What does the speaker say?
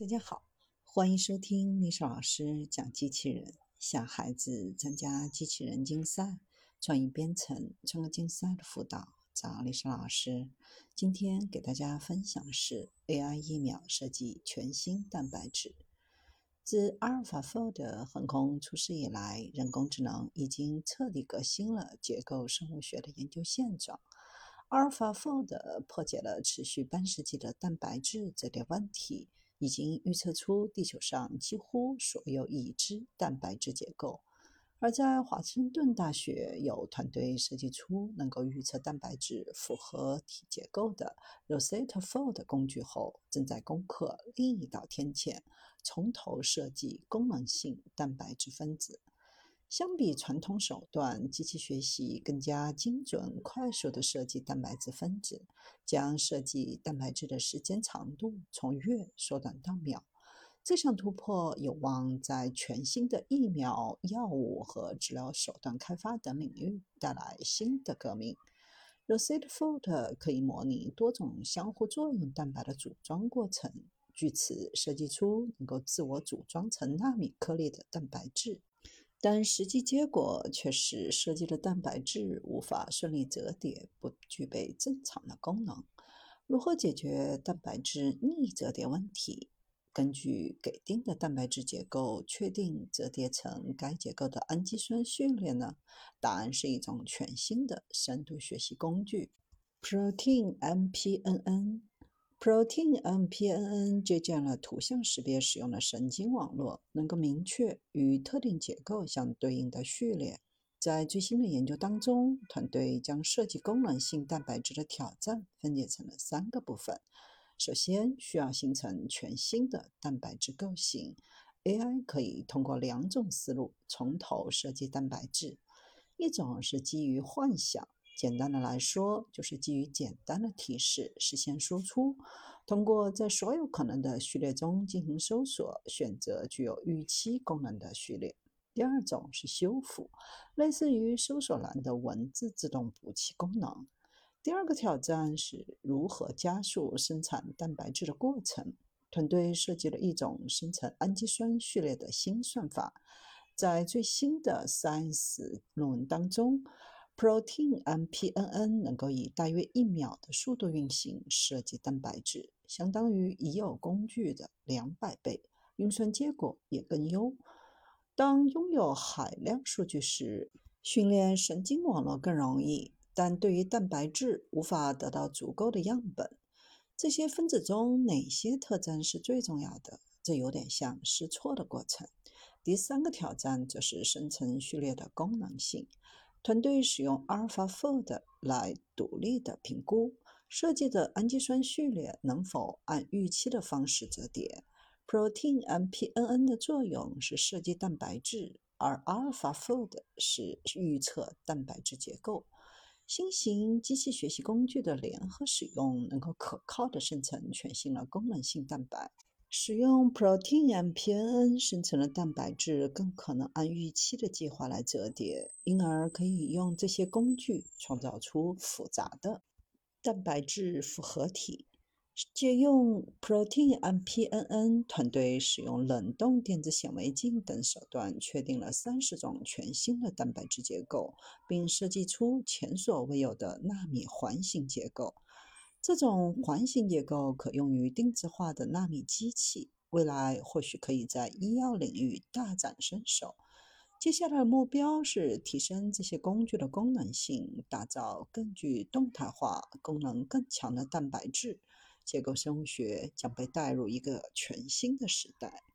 大家好，欢迎收听历史老师讲机器人，小孩子参加机器人竞赛、创意编程、创客竞赛的辅导，找历史老师。今天给大家分享的是 AI 疫苗设计全新蛋白质。自阿尔法 Fold 横空出世以来，人工智能已经彻底革新了结构生物学的研究现状。阿尔法 Fold 破解了持续半世纪的蛋白质折叠问题。已经预测出地球上几乎所有已知蛋白质结构，而在华盛顿大学有团队设计出能够预测蛋白质复合体结构的 Rosetta Fold 工具后，正在攻克另一道天堑，从头设计功能性蛋白质分子。相比传统手段，机器学习更加精准、快速地设计蛋白质分子，将设计蛋白质的时间长度从月缩短到秒。这项突破有望在全新的疫苗、药物和治疗手段开发等领域带来新的革命。Rosetta Fold 可以模拟多种相互作用蛋白的组装过程，据此设计出能够自我组装成纳米颗粒的蛋白质。但实际结果却是设计的蛋白质无法顺利折叠，不具备正常的功能。如何解决蛋白质逆折叠问题？根据给定的蛋白质结构，确定折叠成该结构的氨基酸序列呢？答案是一种全新的深度学习工具 ——Protein MPNN。Protein MPNN 借鉴了图像识别使用的神经网络，能够明确与特定结构相对应的序列。在最新的研究当中，团队将设计功能性蛋白质的挑战分解成了三个部分。首先，需要形成全新的蛋白质构型。AI 可以通过两种思路从头设计蛋白质：一种是基于幻想。简单的来说，就是基于简单的提示实现输出，通过在所有可能的序列中进行搜索，选择具有预期功能的序列。第二种是修复，类似于搜索栏的文字自动补齐功能。第二个挑战是如何加速生产蛋白质的过程。团队设计了一种生成氨基酸序列的新算法，在最新的 Science 论文当中。Protein MPNN 能够以大约一秒的速度运行设计蛋白质，相当于已有工具的两百倍，运算结果也更优。当拥有海量数据时，训练神经网络更容易，但对于蛋白质无法得到足够的样本。这些分子中哪些特征是最重要的？这有点像试错的过程。第三个挑战则是生成序列的功能性。团队使用 AlphaFold 来独立的评估设计的氨基酸序列能否按预期的方式折叠。Protein MPNN 的作用是设计蛋白质，而 AlphaFold 是预测蛋白质结构。新型机器学习工具的联合使用，能够可靠的生成全新的功能性蛋白。使用 Protein MPNN 生成的蛋白质更可能按预期的计划来折叠，因而可以用这些工具创造出复杂的蛋白质复合体。借用 Protein MPNN，团队使用冷冻电子显微镜等手段，确定了三十种全新的蛋白质结构，并设计出前所未有的纳米环形结构。这种环形结构可用于定制化的纳米机器，未来或许可以在医药领域大展身手。接下来的目标是提升这些工具的功能性，打造更具动态化、功能更强的蛋白质结构生物学将被带入一个全新的时代。